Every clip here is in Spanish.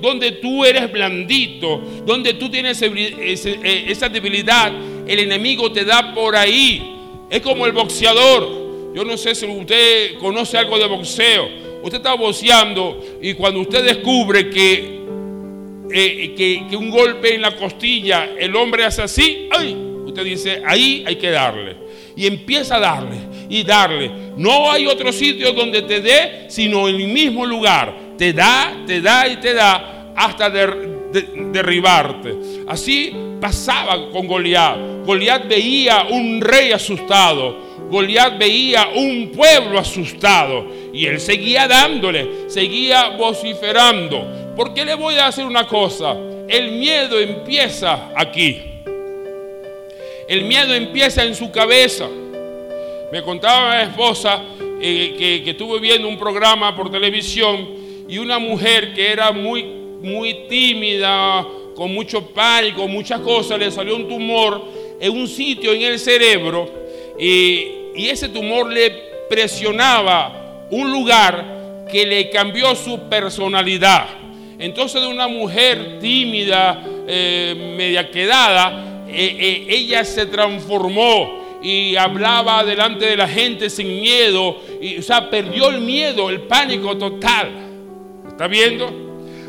donde tú eres blandito, donde tú tienes eh, esa debilidad, el enemigo te da por ahí. Es como el boxeador. Yo no sé si usted conoce algo de boxeo. Usted está boxeando y cuando usted descubre que, eh, que, que un golpe en la costilla, el hombre hace así, ¡ay! usted dice, ahí hay que darle. Y empieza a darle y darle. No hay otro sitio donde te dé, sino en el mismo lugar te da, te da y te da hasta derribarte. Así pasaba con Goliat. Goliat veía un rey asustado. Goliat veía un pueblo asustado. Y él seguía dándole, seguía vociferando. ¿Por qué le voy a hacer una cosa? El miedo empieza aquí. El miedo empieza en su cabeza. Me contaba mi esposa eh, que, que estuve viendo un programa por televisión y una mujer que era muy, muy tímida, con mucho pánico, muchas cosas, le salió un tumor en un sitio en el cerebro y, y ese tumor le presionaba un lugar que le cambió su personalidad. Entonces de una mujer tímida, eh, media quedada, eh, eh, ella se transformó y hablaba delante de la gente sin miedo, o sea, perdió el miedo, el pánico total. ¿Está viendo?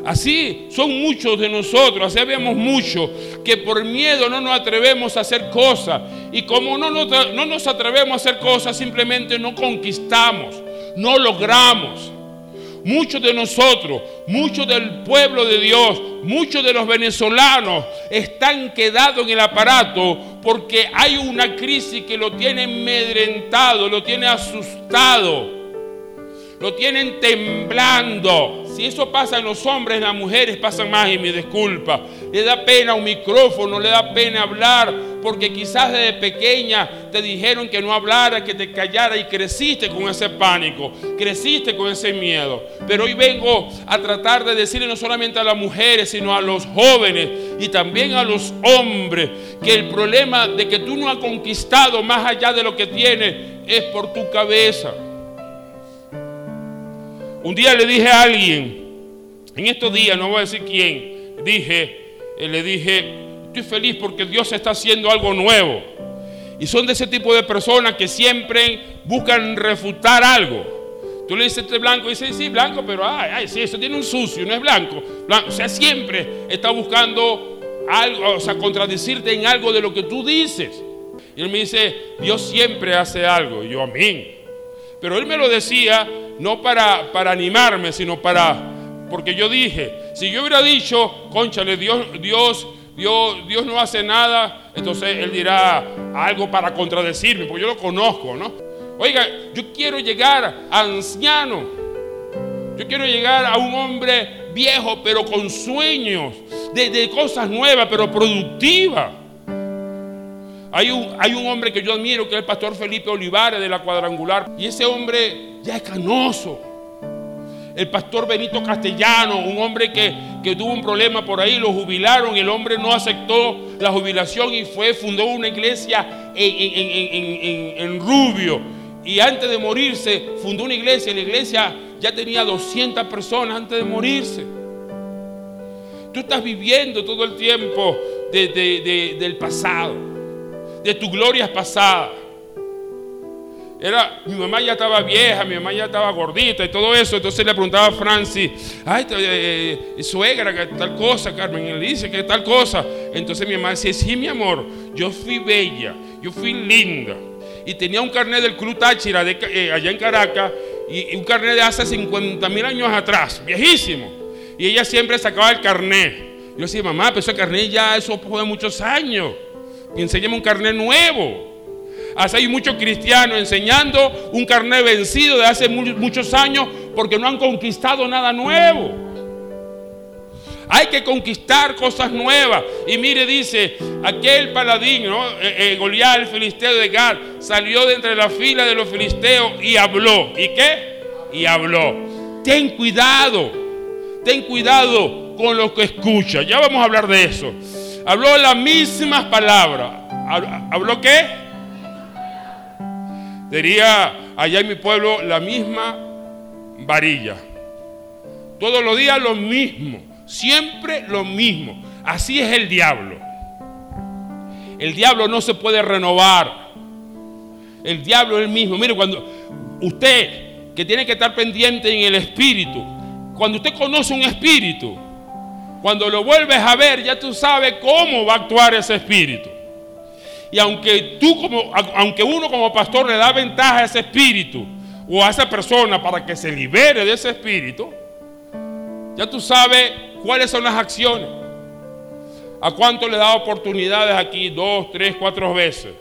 Así son muchos de nosotros, así vemos muchos, que por miedo no nos atrevemos a hacer cosas. Y como no nos, no nos atrevemos a hacer cosas, simplemente no conquistamos, no logramos. Muchos de nosotros, muchos del pueblo de Dios, muchos de los venezolanos están quedados en el aparato porque hay una crisis que lo tiene amedrentado, lo tiene asustado lo tienen temblando. Si eso pasa en los hombres, en las mujeres pasan más y me disculpa. Le da pena un micrófono, le da pena hablar, porque quizás desde pequeña te dijeron que no hablara, que te callara y creciste con ese pánico, creciste con ese miedo. Pero hoy vengo a tratar de decirle no solamente a las mujeres, sino a los jóvenes y también a los hombres, que el problema de que tú no has conquistado más allá de lo que tienes es por tu cabeza. Un día le dije a alguien, en estos días, no voy a decir quién, dije, eh, le dije, estoy feliz porque Dios está haciendo algo nuevo. Y son de ese tipo de personas que siempre buscan refutar algo. Tú le dices, este blanco, y dice, sí, blanco, pero ay, ay, sí, eso tiene un sucio, no es blanco. O sea, siempre está buscando algo, o sea, contradecirte en algo de lo que tú dices. Y él me dice, Dios siempre hace algo. Y yo, amén. Pero él me lo decía no para, para animarme, sino para... Porque yo dije, si yo hubiera dicho, conchale, Dios, Dios, Dios, Dios no hace nada, entonces Él dirá algo para contradecirme, porque yo lo conozco, ¿no? Oiga, yo quiero llegar a anciano. Yo quiero llegar a un hombre viejo, pero con sueños de, cosas nuevas, pero productivas. Hay un, hay un, hombre que yo admiro, que es el pastor Felipe Olivares de la Cuadrangular. Y ese hombre ya es canoso. El pastor Benito Castellano, un hombre que, tuvo un problema por ahí, lo jubilaron el hombre no aceptó la jubilación y fue, fundó una iglesia en, Rubio. Y antes de morirse, fundó una iglesia. La iglesia ya tenía 200 personas antes de morirse. Tú estás viviendo todo el tiempo del pasado, de tus glorias pasadas. Era, mi mamá ya estaba vieja, mi mamá ya estaba gordita y todo eso. Entonces le preguntaba a Francis, ay, eh, suegra, que tal cosa, Carmen. Y le dice que tal cosa. Entonces mi mamá decía, sí, mi amor, yo fui bella, yo fui linda. Y tenía un carnet del Club Táchira eh, allá en Caracas, y, un carnet de hace 50 mil años atrás, viejísimo. Y ella siempre sacaba el carnet. Yo decía, mamá, pero ese carnet ya, eso fue muchos años. Y enséñame un carnet nuevo. Así hay muchos cristianos enseñando un carnet vencido de hace muchos años porque no han conquistado nada nuevo. Hay que conquistar cosas nuevas. Y mire, dice, aquel paladín, ¿no? Eh, eh, Goliat, el filisteo de Gad, salió de entre la fila de los filisteos y habló. ¿Y qué? Y habló. Ten cuidado, ten cuidado con lo que escucha. Ya vamos a hablar de eso. Habló las mismas palabras. ¿Habló qué? Diría allá en mi pueblo la misma varilla. Todos los días lo mismo, Siempre lo mismo. Así es el diablo. El diablo no se puede renovar. El diablo es el mismo. Mire, cuando usted que tiene que estar pendiente en el espíritu, cuando usted conoce un espíritu, cuando lo vuelves a ver, ya tú sabes cómo va a actuar ese espíritu. Y aunque tú como aunque uno como pastor le da ventaja a ese espíritu o a esa persona para que se libere de ese espíritu, ya tú sabes cuáles son las acciones. ¿A cuánto le da oportunidades aquí? Dos, tres, cuatro veces.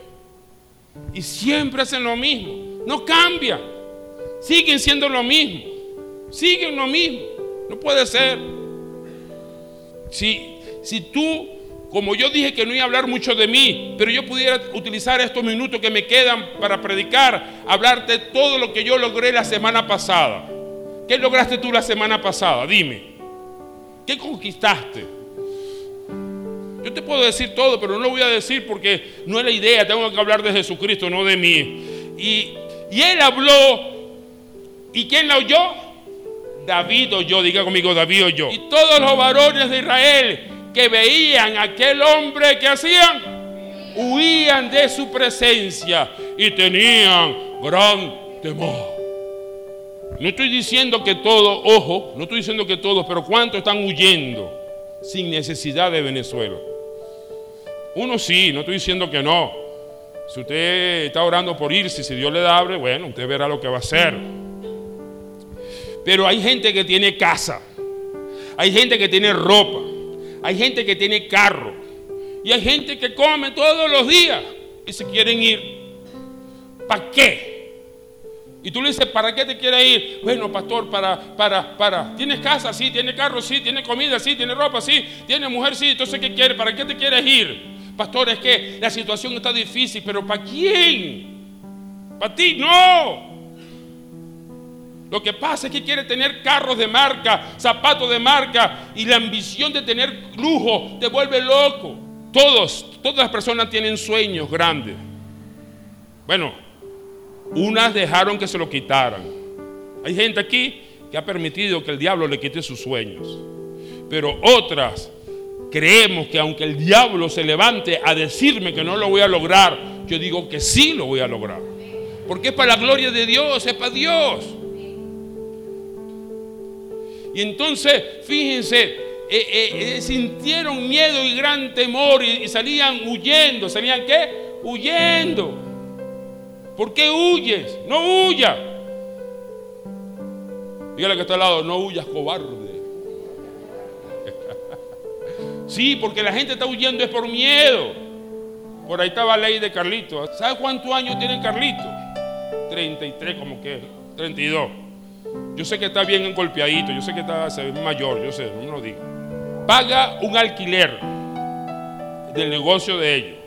Y siempre hacen lo mismo. No cambian. Siguen siendo lo mismo. Siguen lo mismo. No puede ser. Si, si tú, como yo dije que no iba a hablar mucho de mí, pero yo pudiera utilizar estos minutos que me quedan para predicar, hablarte todo lo que yo logré la semana pasada. ¿Qué lograste tú la semana pasada? Dime. ¿Qué conquistaste? Yo te puedo decir todo, pero no lo voy a decir porque no es la idea. Tengo que hablar de Jesucristo, no de mí. Y, y él habló. ¿Y quién la oyó? David oyó, diga conmigo, David oyó. Y todos los varones de Israel que veían a aquel hombre que hacían, huían de su presencia y tenían gran temor. No estoy diciendo que todos, ojo, no estoy diciendo que todos, pero ¿cuántos están huyendo sin necesidad de Venezuela? Uno sí, no estoy diciendo que no. Si usted está orando por irse, si Dios le abre, bueno, usted verá lo que va a hacer. Pero hay gente que tiene casa, hay gente que tiene ropa, hay gente que tiene carro y hay gente que come todos los días y se quieren ir. ¿Para qué? Y tú le dices, ¿para qué te quieres ir? Bueno, pastor, para, para, para. ¿Tienes casa? Sí. ¿Tienes carro? Sí. ¿Tienes comida? Sí. ¿Tienes ropa? Sí. ¿Tienes mujer? Sí. Entonces, ¿qué quieres? ¿Para qué te quieres ir? Pastor, es que la situación está difícil, pero ¿para quién? ¿Para ti? No. Lo que pasa es que quiere tener carros de marca, zapatos de marca y la ambición de tener lujo te vuelve loco. Todos, todas las personas tienen sueños grandes. Bueno, unas dejaron que se lo quitaran. Hay gente aquí que ha permitido que el diablo le quite sus sueños. Pero otras creemos que aunque el diablo se levante a decirme que no lo voy a lograr, yo digo que sí lo voy a lograr. Porque es para la gloria de Dios, es para Dios. Y entonces, fíjense, eh, eh, eh, sintieron miedo y gran temor y, salían huyendo. ¿Salían qué? Huyendo. ¿Por qué huyes? No huyas. Dígale que está al lado, no huyas, cobarde. sí, porque la gente está huyendo es por miedo. Por ahí estaba la ley de Carlito. ¿Sabe cuántos años tiene Carlito? 33, como que 32. Yo sé que está bien golpeadito, yo sé que está mayor, yo sé, no lo digo. Paga un alquiler del negocio de ellos.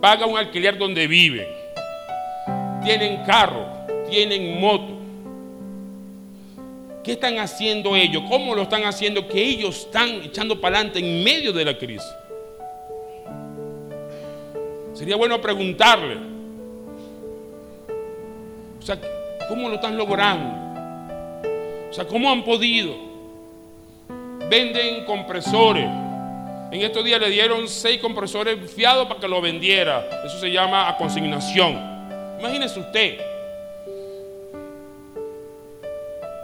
Paga un alquiler donde viven tienen carro, tienen moto. ¿Qué están haciendo ellos? ¿Cómo lo están haciendo? Que ellos están echando para adelante en medio de la crisis. Sería bueno preguntarle. O sea, ¿cómo lo están logrando? O sea, ¿cómo han podido? Venden compresores. En estos días le dieron seis compresores fiados para que lo vendiera. Eso se llama a consignación. Imagínese usted.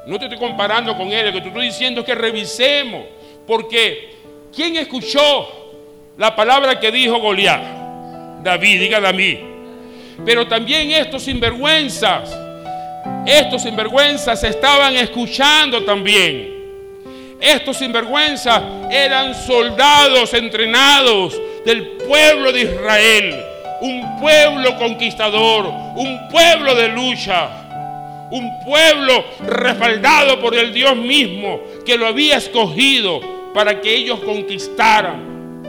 No te estoy comparando con él, lo que te estoy diciendo es que revisemos. Porque, ¿quién escuchó la palabra que dijo Goliat? David, diga David. Pero también estos sinvergüenzas, estos sinvergüenzas estaban escuchando también. Estos sinvergüenzas eran soldados entrenados del pueblo de Israel un pueblo conquistador, un pueblo de lucha, un pueblo respaldado por el Dios mismo que lo había escogido para que ellos conquistaran.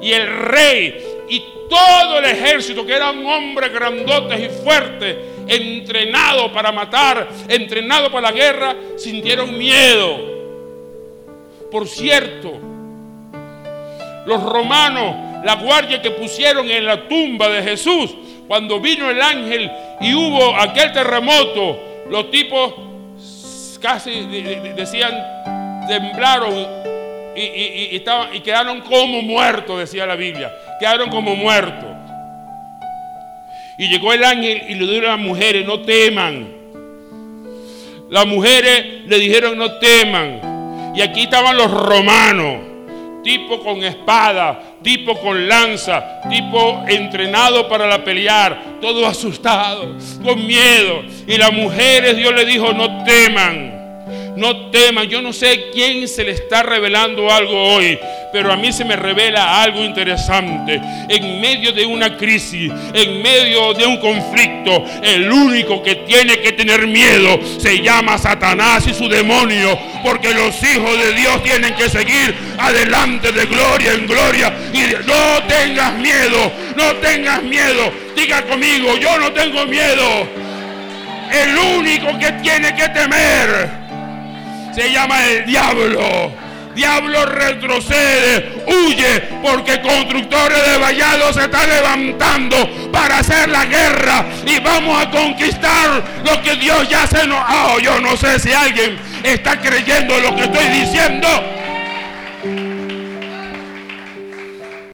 Y el rey y todo el ejército, que eran hombres grandotes y fuertes, entrenados para matar, entrenados para la guerra, sintieron miedo. Por cierto, los romanos la guardia que pusieron en la tumba de Jesús, cuando vino el ángel y hubo aquel terremoto, los tipos casi decían, temblaron y, y quedaron como muertos, decía la Biblia. Quedaron como muertos. Y llegó el ángel y le dijo a las mujeres, no teman. Las mujeres le dijeron, no teman. Y aquí estaban los romanos, tipo con espada, tipo con lanza, tipo entrenado para la pelear, todo asustado, con miedo. Y las mujeres Dios le dijo, no teman. No teman, yo no sé quién se le está revelando algo hoy, pero a mí se me revela algo interesante. En medio de una crisis, en medio de un conflicto, el único que tiene que tener miedo se llama Satanás y su demonio, porque los hijos de Dios tienen que seguir adelante de gloria en gloria. Y no tengas miedo, no tengas miedo. Diga conmigo, yo no tengo miedo. El único que tiene que temer se llama el diablo. Diablo retrocede, huye, porque constructores de vallados se están levantando para hacer la guerra y vamos a conquistar lo que Dios ya se nos... Oh, yo no sé si alguien está creyendo lo que estoy diciendo.